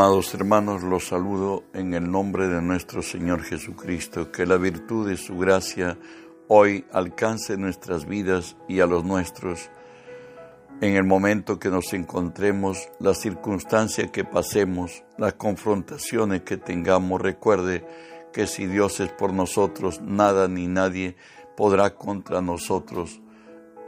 Amados hermanos, los saludo en el nombre de nuestro Señor Jesucristo, que la virtud de su gracia hoy alcance nuestras vidas y a los nuestros. En el momento que nos encontremos, la circunstancia que pasemos, las confrontaciones que tengamos, recuerde que si Dios es por nosotros, nada ni nadie podrá contra nosotros.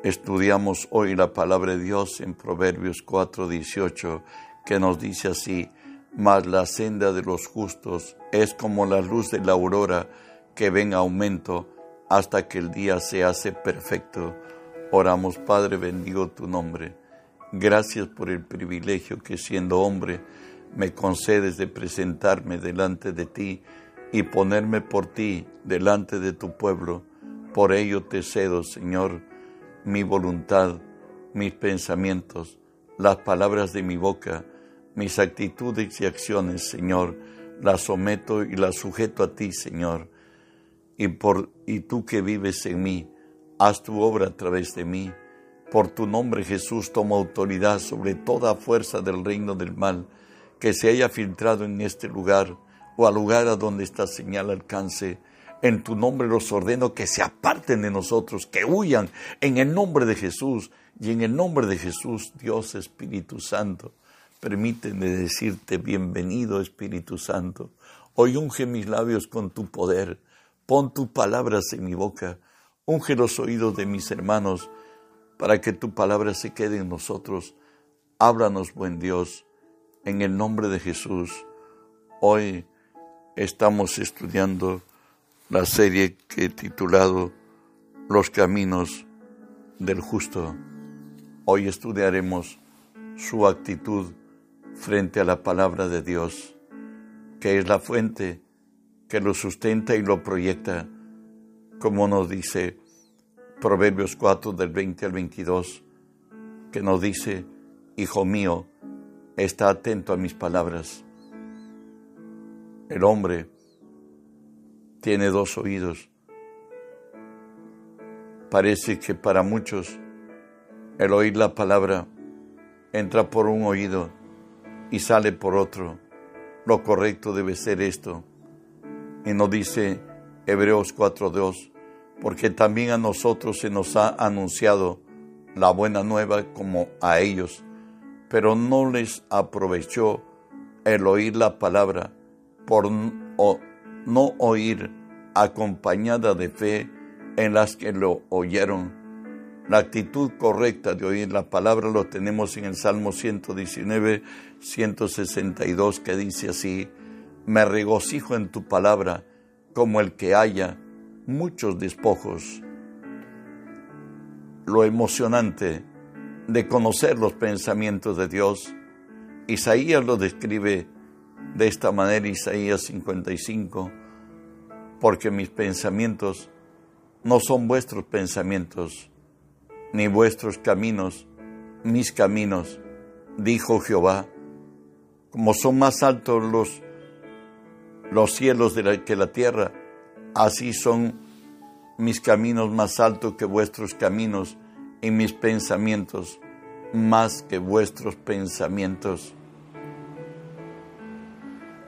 Estudiamos hoy la palabra de Dios en Proverbios 4:18, que nos dice así, mas la senda de los justos es como la luz de la aurora que ven aumento hasta que el día se hace perfecto. Oramos, Padre, bendigo tu nombre. Gracias por el privilegio que siendo hombre me concedes de presentarme delante de ti y ponerme por ti delante de tu pueblo. Por ello te cedo, Señor, mi voluntad, mis pensamientos, las palabras de mi boca, mis actitudes y acciones, Señor, las someto y las sujeto a ti, Señor. Y, por, y tú que vives en mí, haz tu obra a través de mí. Por tu nombre, Jesús, toma autoridad sobre toda fuerza del reino del mal que se haya filtrado en este lugar o al lugar a donde esta señal alcance. En tu nombre los ordeno que se aparten de nosotros, que huyan en el nombre de Jesús. Y en el nombre de Jesús, Dios Espíritu Santo, Permíteme decirte bienvenido Espíritu Santo. Hoy unge mis labios con tu poder. Pon tus palabras en mi boca. Unge los oídos de mis hermanos para que tu palabra se quede en nosotros. Háblanos, buen Dios, en el nombre de Jesús. Hoy estamos estudiando la serie que he titulado Los caminos del justo. Hoy estudiaremos su actitud frente a la palabra de Dios, que es la fuente que lo sustenta y lo proyecta, como nos dice Proverbios 4 del 20 al 22, que nos dice, Hijo mío, está atento a mis palabras. El hombre tiene dos oídos. Parece que para muchos el oír la palabra entra por un oído y sale por otro. Lo correcto debe ser esto. Y nos dice Hebreos 4.2, porque también a nosotros se nos ha anunciado la buena nueva como a ellos, pero no les aprovechó el oír la palabra por no oír acompañada de fe en las que lo oyeron la actitud correcta de oír la palabra lo tenemos en el Salmo 119, 162, que dice así, me regocijo en tu palabra como el que haya muchos despojos. Lo emocionante de conocer los pensamientos de Dios, Isaías lo describe de esta manera, Isaías 55, porque mis pensamientos no son vuestros pensamientos ni vuestros caminos, mis caminos, dijo Jehová. Como son más altos los, los cielos de que la tierra, así son mis caminos más altos que vuestros caminos y mis pensamientos más que vuestros pensamientos.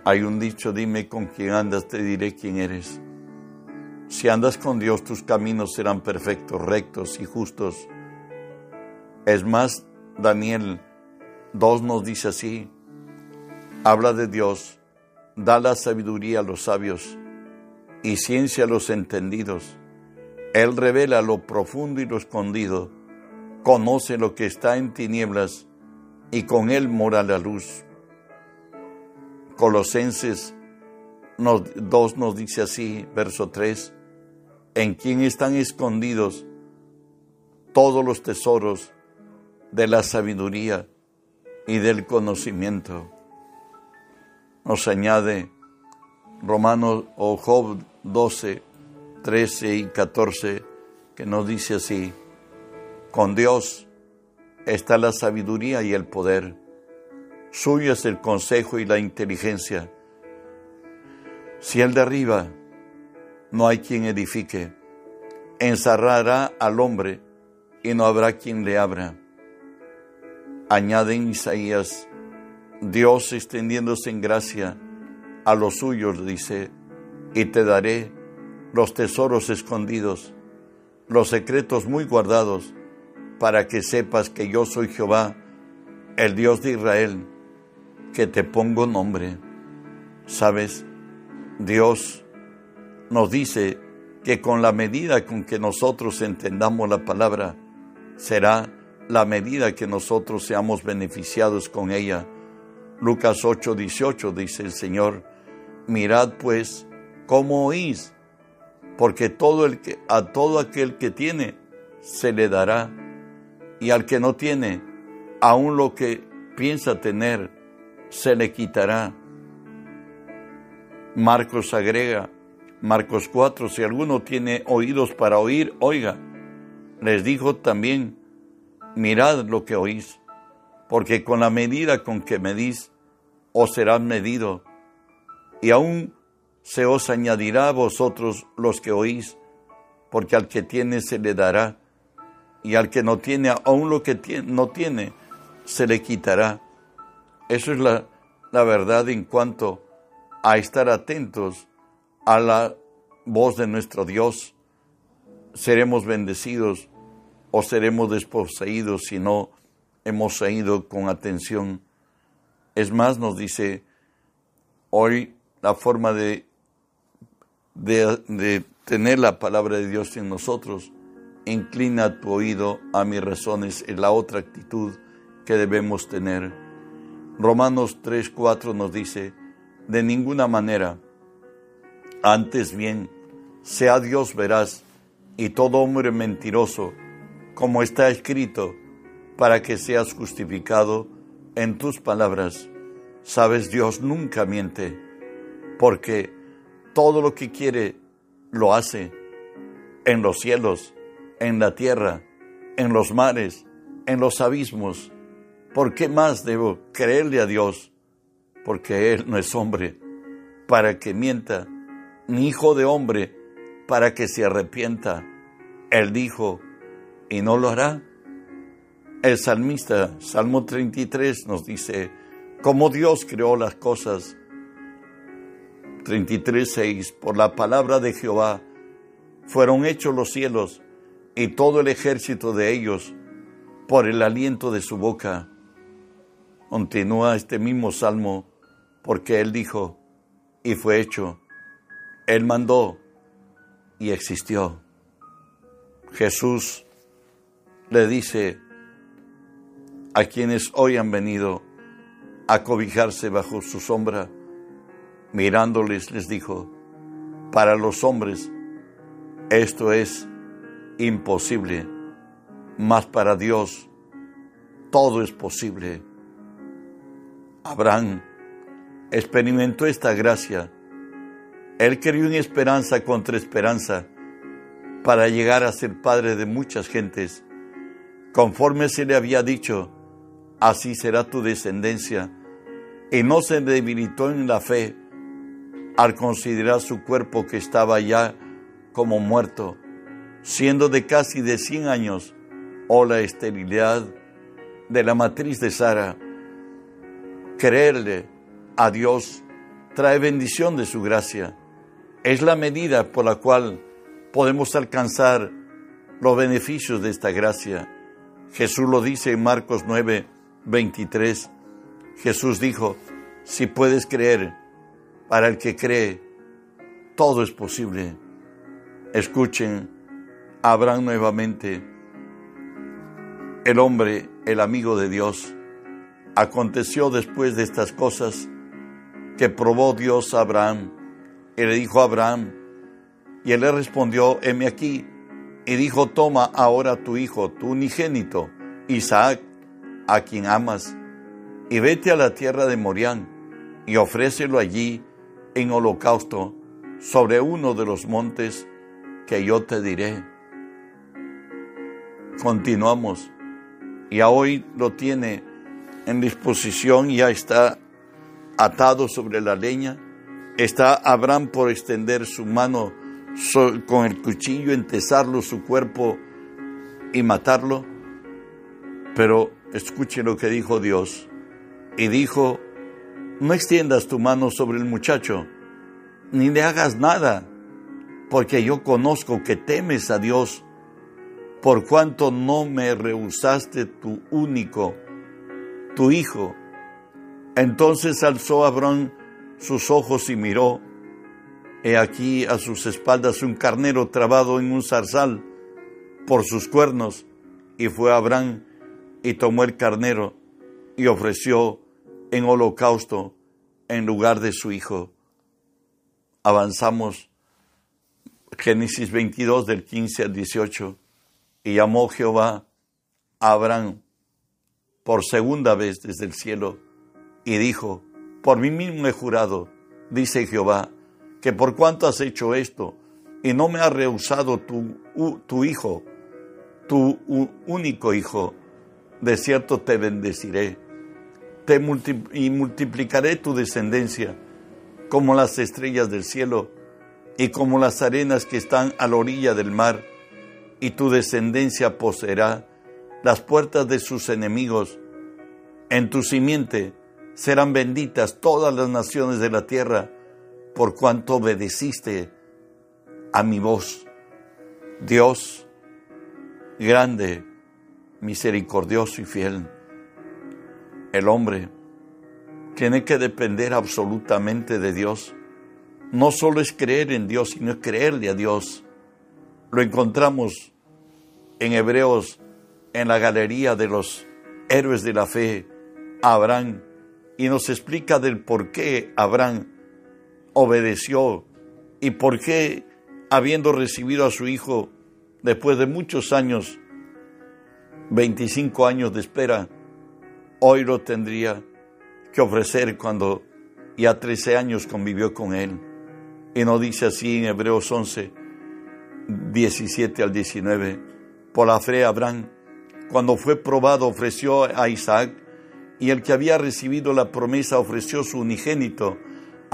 Hay un dicho, dime con quién andas, te diré quién eres. Si andas con Dios, tus caminos serán perfectos, rectos y justos. Es más, Daniel 2 nos dice así, habla de Dios, da la sabiduría a los sabios y ciencia a los entendidos. Él revela lo profundo y lo escondido, conoce lo que está en tinieblas y con él mora la luz. Colosenses 2 nos dice así, verso 3, en quien están escondidos todos los tesoros de la sabiduría y del conocimiento. Nos añade Romanos o Job 12, 13 y 14, que nos dice así, con Dios está la sabiduría y el poder, suyo es el consejo y la inteligencia. Si Él derriba, no hay quien edifique, encerrará al hombre y no habrá quien le abra añade en Isaías Dios extendiéndose en gracia a los suyos dice, y te daré los tesoros escondidos, los secretos muy guardados, para que sepas que yo soy Jehová, el Dios de Israel, que te pongo nombre. Sabes, Dios nos dice que con la medida con que nosotros entendamos la palabra, será la medida que nosotros seamos beneficiados con ella. Lucas 8, 18 dice el Señor, mirad pues cómo oís, porque todo el que, a todo aquel que tiene se le dará, y al que no tiene, aun lo que piensa tener, se le quitará. Marcos agrega, Marcos 4, si alguno tiene oídos para oír, oiga. Les dijo también, mirad lo que oís, porque con la medida con que medís, os será medido, y aún se os añadirá a vosotros los que oís, porque al que tiene se le dará, y al que no tiene, aún lo que no tiene, se le quitará. Eso es la, la verdad en cuanto a estar atentos a la voz de nuestro Dios. Seremos bendecidos o seremos desposeídos si no hemos oído con atención. Es más, nos dice hoy la forma de, de, de tener la palabra de Dios en nosotros. Inclina tu oído a mis razones, es la otra actitud que debemos tener. Romanos 3:4 nos dice, de ninguna manera, antes bien, sea Dios veraz y todo hombre mentiroso, como está escrito, para que seas justificado en tus palabras. Sabes, Dios nunca miente, porque todo lo que quiere lo hace en los cielos, en la tierra, en los mares, en los abismos. ¿Por qué más debo creerle a Dios? Porque Él no es hombre para que mienta, ni hijo de hombre para que se arrepienta. Él dijo, y no lo hará. El salmista, Salmo 33, nos dice, como Dios creó las cosas. 33, por la palabra de Jehová fueron hechos los cielos y todo el ejército de ellos por el aliento de su boca. Continúa este mismo salmo porque él dijo, y fue hecho. Él mandó y existió. Jesús le dice a quienes hoy han venido a cobijarse bajo su sombra, mirándoles les dijo, para los hombres esto es imposible, mas para Dios todo es posible. Abraham experimentó esta gracia. Él creyó en esperanza contra esperanza para llegar a ser padre de muchas gentes. Conforme se le había dicho, así será tu descendencia. Y no se debilitó en la fe al considerar su cuerpo que estaba ya como muerto, siendo de casi de 100 años, o la esterilidad de la matriz de Sara. Creerle a Dios trae bendición de su gracia. Es la medida por la cual podemos alcanzar los beneficios de esta gracia. Jesús lo dice en Marcos 9, 23. Jesús dijo, si puedes creer, para el que cree, todo es posible. Escuchen, Abraham nuevamente, el hombre, el amigo de Dios. Aconteció después de estas cosas que probó Dios a Abraham. Y le dijo a Abraham, y él le respondió, heme aquí. Y dijo, toma ahora tu hijo, tu unigénito, Isaac, a quien amas, y vete a la tierra de Morián, y ofrécelo allí en holocausto sobre uno de los montes que yo te diré. Continuamos. Y hoy lo tiene en disposición, ya está atado sobre la leña. Está Abraham por extender su mano con el cuchillo, entesarlo su cuerpo y matarlo. Pero escuche lo que dijo Dios. Y dijo no extiendas tu mano sobre el muchacho, ni le hagas nada, porque yo conozco que temes a Dios, por cuanto no me rehusaste tu único, tu hijo. Entonces alzó Abraham sus ojos y miró, he aquí a sus espaldas un carnero trabado en un zarzal por sus cuernos, y fue Abraham y tomó el carnero y ofreció en holocausto en lugar de su hijo. Avanzamos Génesis 22 del 15 al 18 y llamó Jehová a Abraham por segunda vez desde el cielo y dijo, por mí mismo he jurado, dice Jehová, que por cuanto has hecho esto y no me has rehusado tu, hijo, tu único hijo, de cierto te bendeciré te y multiplicaré tu descendencia como las estrellas del cielo y como las arenas que están a la orilla del mar, y tu descendencia poseerá las puertas de sus enemigos. En tu simiente serán benditas todas las naciones de la tierra, por cuanto obedeciste a mi voz. Dios, grande, misericordioso y fiel el hombre tiene que depender absolutamente de Dios. No solo es creer en Dios, sino es creerle a Dios. Lo encontramos en Hebreos, en la galería de los héroes de la fe, Abraham, y nos explica del por qué Abraham obedeció y por qué, habiendo recibido a su hijo después de muchos años, 25 años de espera, hoy lo tendría que ofrecer cuando ya 13 años convivió con él. Y no dice así en Hebreos 11, 17 al 19. Por la fe Abraham, cuando fue probado, ofreció a Isaac, y el que había recibido la promesa ofreció su unigénito,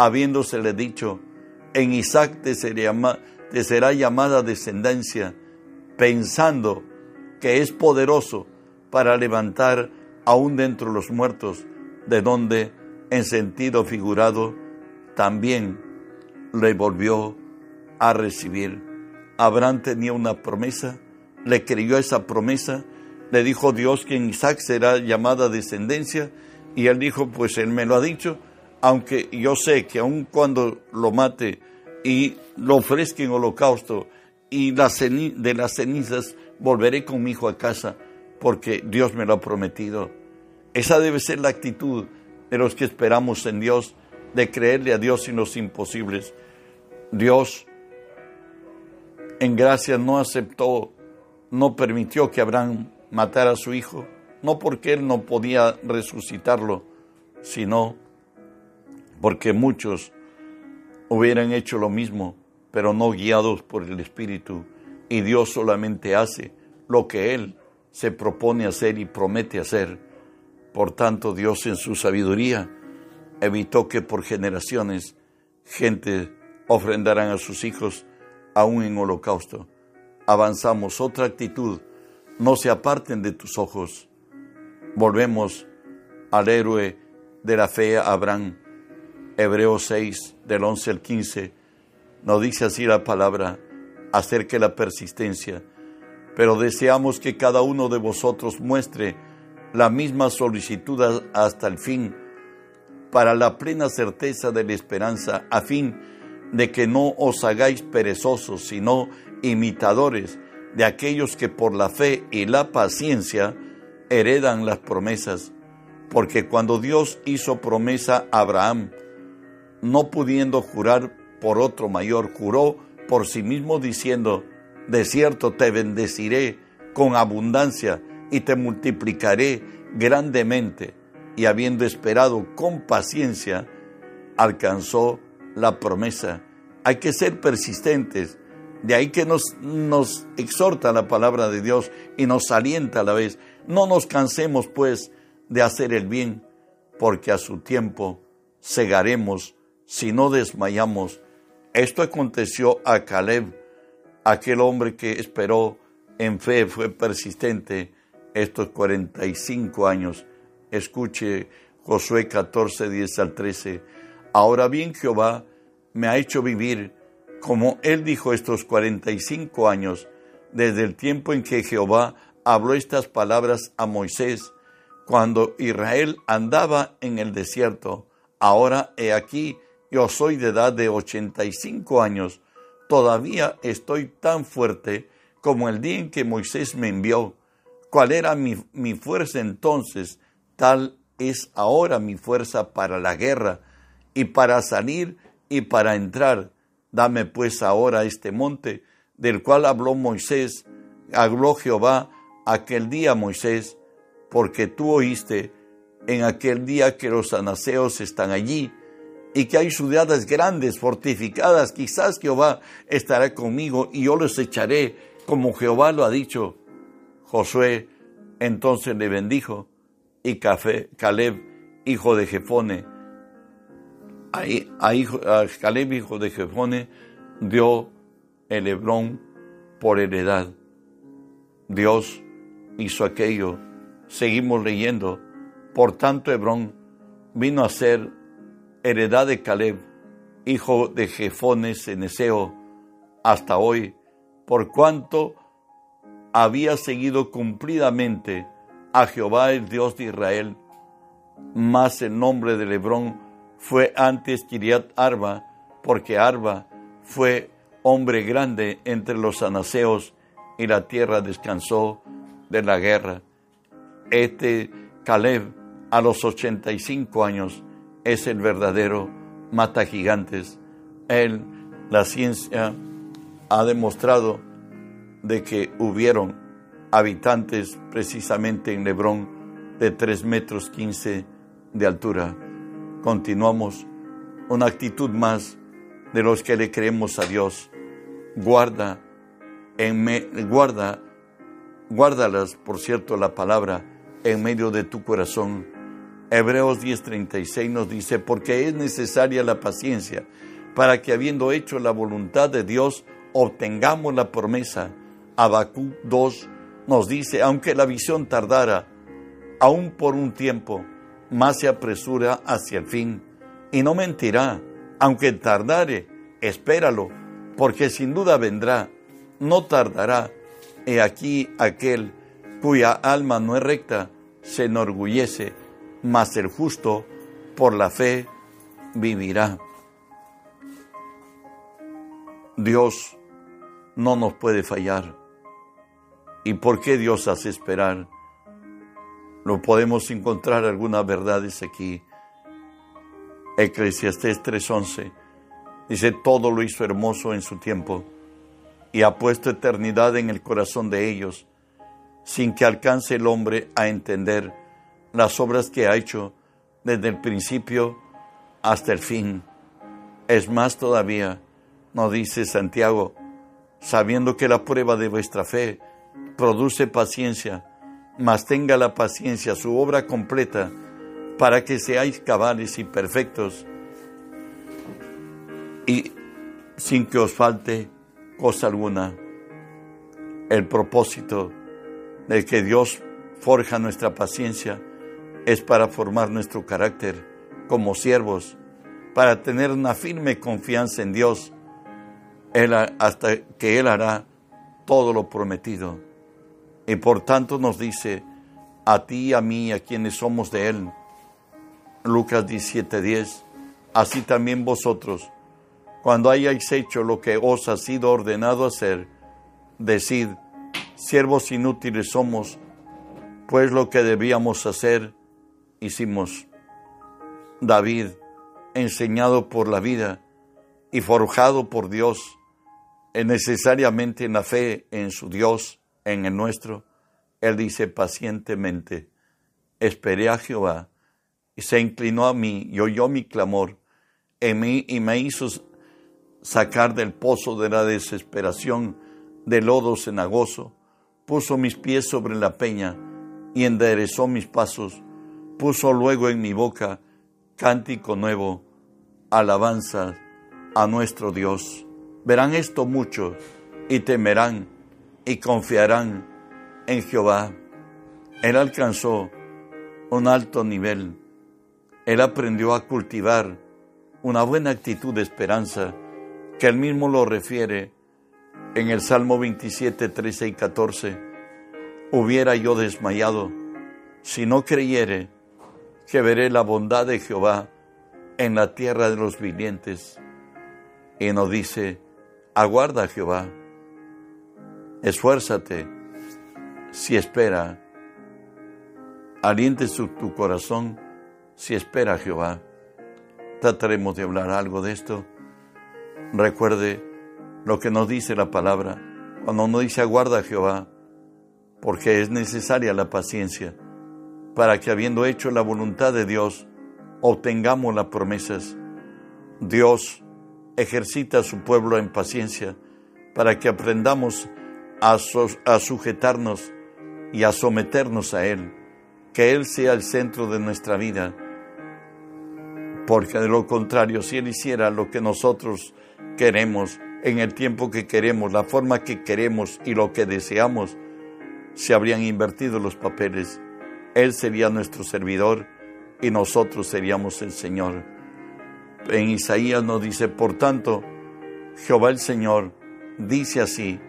habiéndosele dicho, en Isaac te, te será llamada descendencia, pensando que es poderoso para levantar aún dentro de los muertos, de donde, en sentido figurado, también le volvió a recibir. Abraham tenía una promesa, le creyó esa promesa, le dijo Dios que en Isaac será llamada descendencia, y él dijo, pues él me lo ha dicho, aunque yo sé que aun cuando lo mate y lo ofrezca en holocausto y de las cenizas volveré con mi hijo a casa, porque Dios me lo ha prometido. Esa debe ser la actitud de los que esperamos en Dios, de creerle a Dios en los imposibles. Dios en gracia no aceptó, no permitió que Abraham matara a su hijo, no porque él no podía resucitarlo, sino porque muchos hubieran hecho lo mismo, pero no guiados por el Espíritu. Y Dios solamente hace lo que Él se propone hacer y promete hacer. Por tanto, Dios en su sabiduría evitó que por generaciones gente ofrendaran a sus hijos aún en holocausto. Avanzamos otra actitud, no se aparten de tus ojos. Volvemos al héroe de la fe, Abraham. Hebreos 6, del 11 al 15, nos dice así la palabra acerca de la persistencia pero deseamos que cada uno de vosotros muestre la misma solicitud hasta el fin, para la plena certeza de la esperanza, a fin de que no os hagáis perezosos, sino imitadores de aquellos que por la fe y la paciencia heredan las promesas. Porque cuando Dios hizo promesa a Abraham, no pudiendo jurar por otro mayor, juró por sí mismo diciendo, de cierto te bendeciré con abundancia y te multiplicaré grandemente. Y habiendo esperado con paciencia, alcanzó la promesa. Hay que ser persistentes. De ahí que nos, nos exhorta la palabra de Dios y nos alienta a la vez. No nos cansemos pues de hacer el bien, porque a su tiempo cegaremos si no desmayamos. Esto aconteció a Caleb aquel hombre que esperó en fe, fue persistente estos 45 años. Escuche, Josué 14, 10 al 13. Ahora bien Jehová me ha hecho vivir, como él dijo estos 45 años, desde el tiempo en que Jehová habló estas palabras a Moisés, cuando Israel andaba en el desierto. Ahora he aquí, yo soy de edad de 85 años, todavía estoy tan fuerte como el día en que Moisés me envió. ¿Cuál era mi, mi fuerza entonces? Tal es ahora mi fuerza para la guerra y para salir y para entrar. Dame pues ahora este monte del cual habló Moisés, habló Jehová aquel día Moisés, porque tú oíste en aquel día que los anaseos están allí y que hay ciudades grandes, fortificadas, quizás Jehová estará conmigo y yo los echaré como Jehová lo ha dicho. Josué entonces le bendijo y Caleb, hijo de Jefone, a, Caleb, hijo de Jefone, dio el Hebrón por heredad. Dios hizo aquello. Seguimos leyendo. Por tanto, Hebrón vino a ser heredad de Caleb, hijo de Jefone Ceneseo, hasta hoy, por cuanto había seguido cumplidamente a Jehová el Dios de Israel, mas el nombre de Hebrón fue antes Kiriat Arba, porque Arba fue hombre grande entre los anaseos y la tierra descansó de la guerra. Este Caleb a los 85 años es el verdadero mata gigantes. Él, la ciencia ha demostrado de que hubieron habitantes precisamente en Lebrón de 3 metros 15 de altura. Continuamos una actitud más de los que le creemos a Dios. Guarda, en me, guarda, guárdalas, por cierto, la palabra en medio de tu corazón. Hebreos 10:36 nos dice, porque es necesaria la paciencia para que habiendo hecho la voluntad de Dios, obtengamos la promesa. Abacú 2 nos dice, aunque la visión tardara, aún por un tiempo, más se apresura hacia el fin. Y no mentirá, aunque tardare, espéralo, porque sin duda vendrá, no tardará. He aquí aquel cuya alma no es recta, se enorgullece, mas el justo por la fe vivirá. Dios no nos puede fallar. ¿Y por qué Dios hace esperar? Lo podemos encontrar algunas verdades aquí. Eclesiastés 3:11 dice, todo lo hizo hermoso en su tiempo y ha puesto eternidad en el corazón de ellos, sin que alcance el hombre a entender las obras que ha hecho desde el principio hasta el fin. Es más todavía, nos dice Santiago, sabiendo que la prueba de vuestra fe produce paciencia, mas tenga la paciencia su obra completa, para que seáis cabales y perfectos, y sin que os falte cosa alguna. El propósito de que Dios forja nuestra paciencia es para formar nuestro carácter como siervos, para tener una firme confianza en Dios, hasta que Él hará todo lo prometido. Y por tanto nos dice, a ti a mí, a quienes somos de Él, Lucas 17:10, así también vosotros, cuando hayáis hecho lo que os ha sido ordenado hacer, decid, siervos inútiles somos, pues lo que debíamos hacer, hicimos. David, enseñado por la vida y forjado por Dios, necesariamente en la fe en su Dios, en el nuestro, Él dice pacientemente, esperé a Jehová y se inclinó a mí y oyó mi clamor en mí y me hizo sacar del pozo de la desesperación, de lodo cenagoso, puso mis pies sobre la peña y enderezó mis pasos, puso luego en mi boca cántico nuevo, alabanza a nuestro Dios. Verán esto mucho y temerán y confiarán en Jehová. Él alcanzó un alto nivel él aprendió a cultivar una buena actitud de esperanza, que él mismo lo refiere en el Salmo 27, 13 y 14. Hubiera yo desmayado si no creyere que veré la bondad de Jehová en la tierra de los vivientes. Y nos dice, aguarda Jehová, esfuérzate, si espera, aliente tu corazón, si espera Jehová. Trataremos de hablar algo de esto. Recuerde lo que nos dice la palabra. Cuando nos dice aguarda Jehová, porque es necesaria la paciencia para que habiendo hecho la voluntad de Dios, obtengamos las promesas. Dios ejercita a su pueblo en paciencia para que aprendamos a, a, sujetarnos y a someternos a Él, que Él sea el centro de nuestra vida, porque de lo contrario, si Él hiciera lo que nosotros queremos, en el tiempo que queremos, la forma que queremos y lo que deseamos, se habrían invertido los papeles. Él sería nuestro servidor y nosotros seríamos el Señor. En Isaías nos dice, por tanto, Jehová el Señor dice así,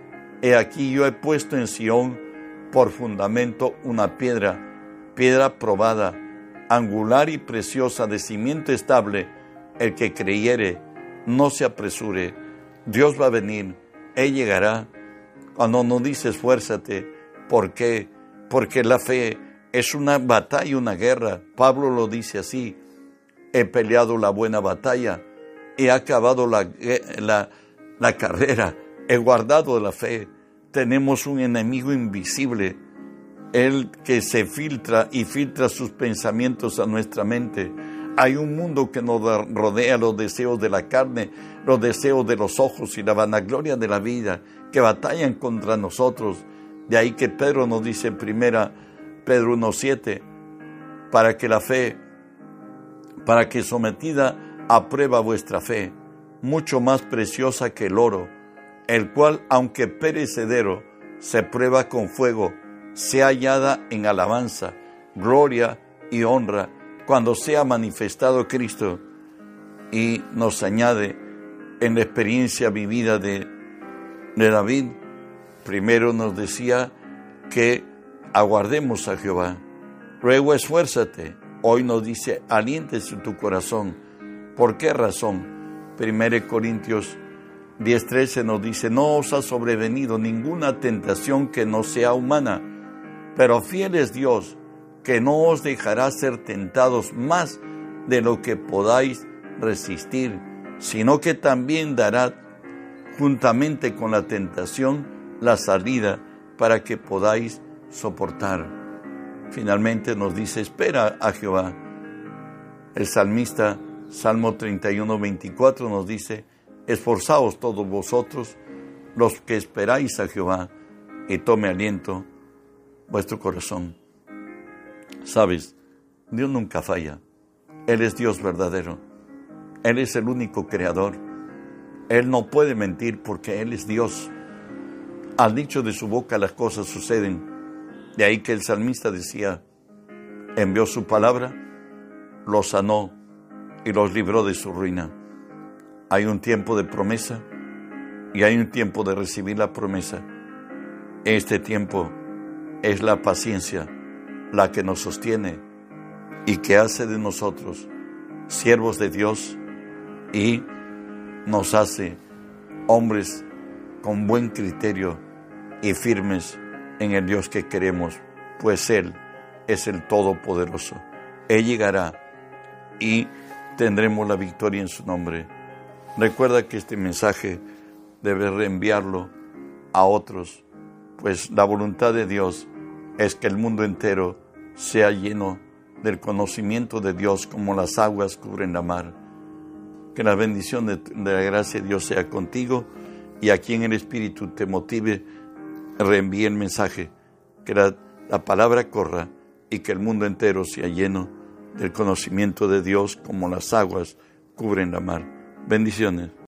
He aquí yo he puesto en Sión por fundamento una piedra, piedra probada, angular y preciosa, de cimiento estable, el que creyere, no se apresure, Dios va a venir, Él llegará. Cuando nos dice esfuérzate, ¿por qué? Porque la fe es una batalla, una guerra. Pablo lo dice así, he peleado la buena batalla, he acabado la, la, la carrera, he guardado la fe. Tenemos un enemigo invisible, el que se filtra y filtra sus pensamientos a nuestra mente. Hay un mundo que nos rodea los deseos de la carne, los deseos de los ojos y la vanagloria de la vida, que batallan contra nosotros. De ahí que Pedro nos dice en primera Pedro 1.7, para que la fe, para que sometida a prueba vuestra fe, mucho más preciosa que el oro, el cual, aunque perecedero, se prueba con fuego, sea hallada en alabanza, gloria y honra cuando sea manifestado Cristo. Y nos añade en la experiencia vivida de, de David, primero nos decía que aguardemos a Jehová. Luego esfuérzate. Hoy nos dice, aliéntese tu corazón. ¿Por qué razón? 1 Corintios 10:13 nos dice, no os ha sobrevenido ninguna tentación que no sea humana, pero fiel es Dios, que no os dejará ser tentados más de lo que podáis resistir, sino que también dará juntamente con la tentación la salida para que podáis soportar. Finalmente nos dice, espera a Jehová. El salmista, Salmo 31, 24, nos dice, esforzaos todos vosotros, los que esperáis a Jehová, y tome aliento vuestro corazón. Sabes, Dios nunca falla. Él es Dios verdadero. Él es el único creador. Él no puede mentir porque Él es Dios. Al dicho de su boca las cosas suceden. De ahí que el salmista decía, envió su palabra, los sanó y los libró de su ruina. Hay un tiempo de promesa y hay un tiempo de recibir la promesa. Este tiempo es la paciencia la que nos sostiene y que hace de nosotros siervos de Dios y nos hace hombres con buen criterio y firmes en el Dios que queremos, pues Él es el Todopoderoso. Él llegará y tendremos la victoria en su nombre. Recuerda que este mensaje debe reenviarlo a otros, pues la voluntad de Dios es que el mundo entero sea lleno del conocimiento de Dios como las aguas cubren la mar. Que la bendición de, la gracia de Dios sea contigo y aquí en el Espíritu te motive reenvíe el mensaje, que la, la palabra corra y que el mundo entero sea lleno del conocimiento de Dios como las aguas cubren la mar. Bendiciones.